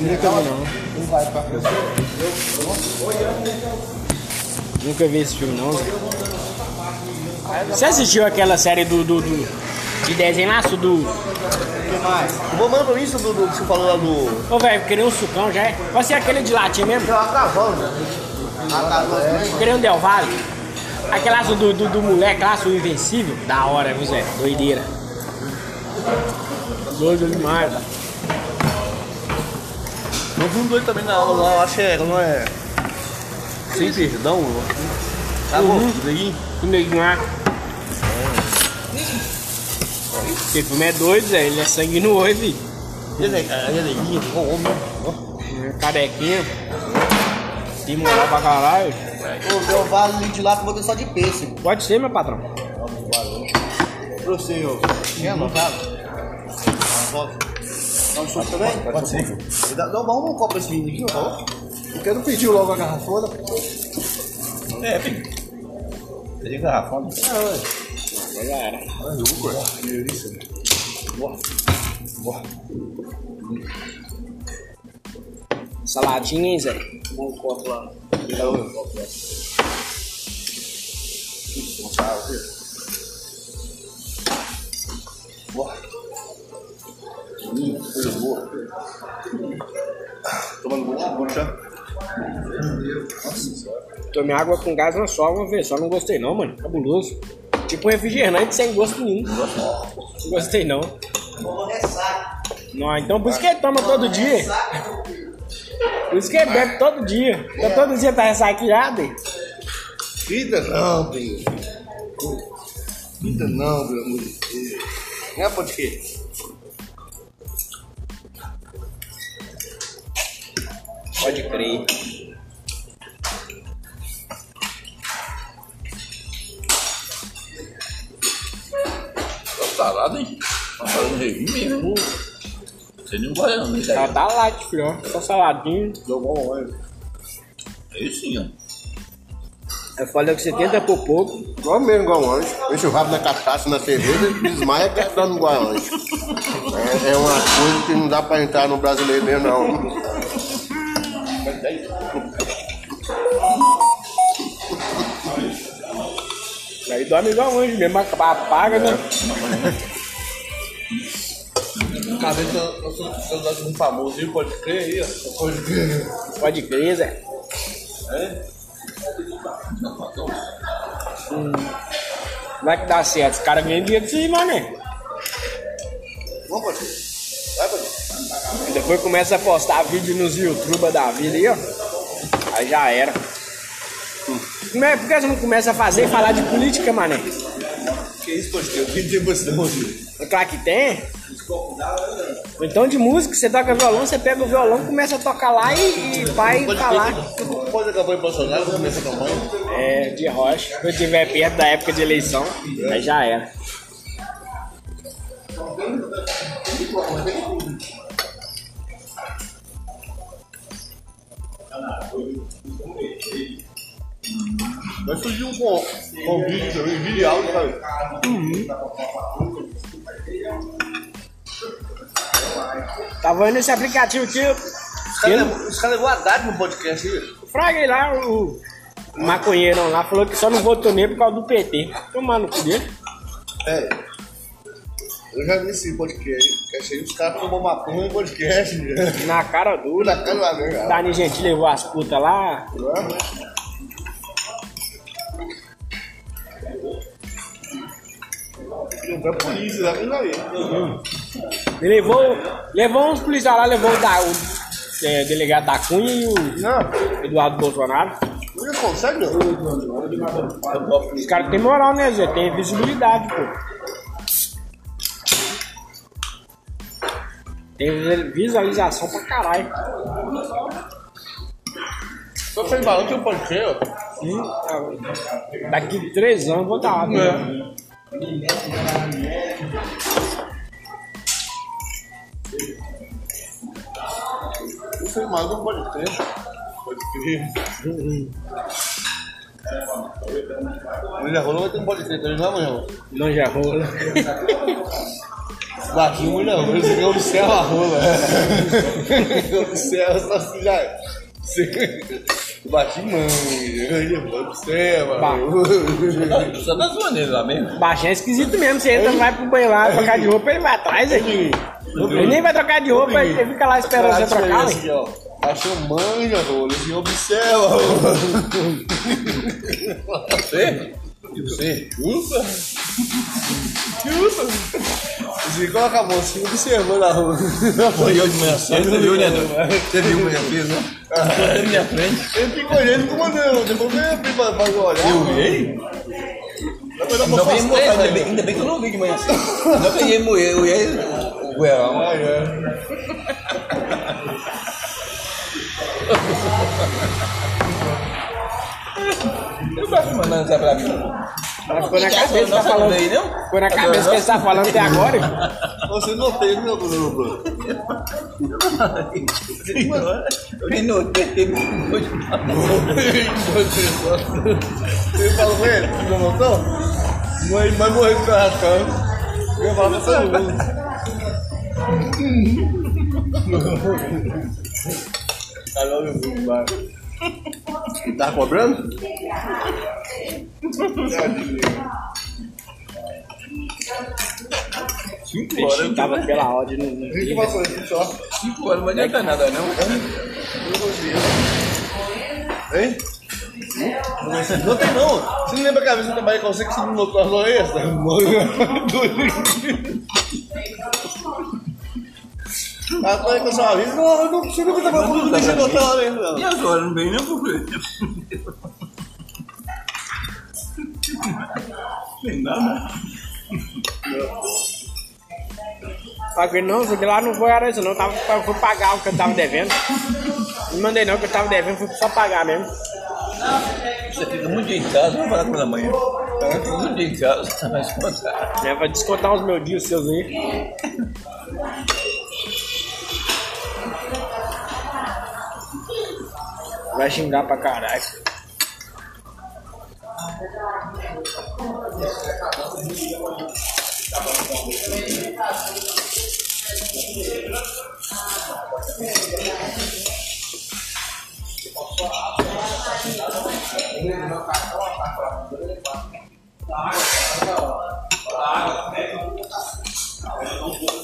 Nunca vi não. Nunca vi esse filme não. Zé. Você assistiu aquela série do, do, do de desenho laço do. O que mais? Vou mandar pra mim isso do, do que você falou lá do. Ô velho, queria um sucão já é. Vai ser aquele de latinha mesmo? Acabando, né? Acabando. Queria um Del Valle. Aquele laço do, do, do moleque, laço invencível. Da hora, viu Zé? Doideira. Doido demais. Eu vi um doido também na aula lá, eu acho que é, não é. Sem perdão, Tá bom, Uhum. aí? O neguinho lá. Esse filme é doido, Zé. Ele é sangue no olho, filho. Ele é, neguinho, ó, homem. ó. Carequinha. Tem moral pra caralho. Ô, meu vale ali de lá que eu vou ter só de pêssego. Pode ser, meu patrão. Pra você, ô. Quer anotado? Dá um suco também? Pode ser. Dá, dá, dá um copo pra esse menino aqui, ó. Porque não pediu logo a garrafona. É, filho. Pedi garrafona? É, ué. Já era. Boa. Boa. Saladinha, hein, Zé? Dá um copo lá. Dá um copo, né? Boa. Tomando bom chá. Tomei água com gás na só uma vez, só não gostei não, mano. Cabuloso. Tipo um refrigerante sem gosto nenhum. Não gostei não. Não, então por isso que ele toma todo dia. Por isso que ele bebe todo dia. Então todo dia tá ressaqueado. hein? Vida não, filho. Vida não, pelo amor de Deus. Não é Pode crer. Tá salada, hein? Tá fazendo regime mesmo. Tem nenhum baiano, hein, Tá, cara? tá light, filho. ó. Só saladinho. Jogou um óleo. Aí sim, ó. Eu falei que você tenta por pouco. Igual mesmo, igual um anjo. Enche o rabo na cachaça, na cerveja, desmaia dando igual anjo. É, é uma coisa que não dá pra entrar no brasileiro mesmo, não. Aí dorme igual anjo mesmo, apaga, né? Vez eu sou celular de um famoso, viu? Pode crer aí, ó. Pode crer. Pode crer, Zé. Hum. Vai que dá certo. Os caras ganham dinheiro disso aí, mané. Vamos, pode crer. Vai, pode crer. E depois começa a postar vídeo nos YouTube da vida aí, ó. Aí já era. Como é, por que você não começa a fazer e falar de política, mané? Que isso, pode crer? O que tem você filho? É claro que tem. Ou então de música, você toca violão, você pega o violão, começa a tocar lá e, e vai Pode falar. pode a campanha Bolsonaro, vou começar a campanha. É, de rocha. Quando estiver perto da época de eleição, aí já era. Vai surgir um con- convite também, vídeo áudio, sabe? Tava indo nesse aplicativo aqui, Os caras levou- a Haddad no podcast aí. fraguei lá o o maconheiro lá, falou que só não votou nele por causa do PT. Tomando cu dele. É. Eu já vi esse podcast aí. Os caras tomam maconha no podcast. né? Na cara dura. Na cara cara. Dani Gentili levou as putas lá. Não vai polícia, lá vem aí. Levou, levou uns policiais lá, levou o, da, o é, delegado da Cunha e o Não, Eduardo Bolsonaro. não consegue não. Os caras têm moral, né, Zé? Tem visibilidade, pô. Tem visualização pra caralho. Só sem balão que eu ser, ó. Sim, tá. Daqui três anos eu vou estar lá. né? Eu mal, não pode ter. Pode crer. Amanhã rolou, vai ter um pode não é amanhã? Não já rola. Baixinho não, esse aqui observa a rola. observa só se já. Baixinho mãe, observa. Bah. Só tá zoando ele lá mesmo. Baixinho é esquisito mesmo. Você entra, vai pro banheiro lá, trocar de roupa, ele vai atrás aqui. Ele nem vai trocar de roupa, ele fica lá esperando você trocar, ué. ó. Baixinho manja, rola, esse observa rola. Você? E você? Ufa! Ufa! Esse coloca a mão assim, observando a rola. Foi eu de manhã cedo, você viu, né? Você viu manhã cedo, né? Você na minha frente. Ele fica olhando como não, depois vem abrir pra, pra olhar. Eu? Depois dá pra Não, ainda, né? bem, ainda bem que eu não vi de manhã cedo. Não peguei moer, eu ia o goiabão. Ah, é. Eu gosto mandando essa pra mim. Ela ficou na cabeça que tá falando. aí, não? Ficou na cabeça que ele tá falando até agora. Você não tem, meu Bruno. Eu nem notei. Você falou com ele? Você não notou? Mãe vai morrer do carrascão. Eu ia falar pra todo mundo. Tá logo muito, vai. Tá cobrando? Cinco horas. tava pela ordem. no- A gente passou isso só. Cinco horas, não adianta nada, não. Hein? Não tem não. Você não lembra que a vez eu trabalhei com você que você não notou as lojas é que eu só aviso? Não, eu não você nunca não deixa eu notar a hora ainda. E não. horas não vem nem quê? Tem nada. Que não, isso aqui lá não foi hora isso, não. Tava, eu fui pagar o que eu tava devendo. Não mandei não, que eu tava devendo, fui só pagar mesmo. Você fica muito dia em casa, vamos falar com a mãe. Ela fica muito dia em casa, mas contar. Né? Vai descontar os meus dias seus aí. Vai xingar pra caralho. Tá, tá, tá, tá, tá, tá,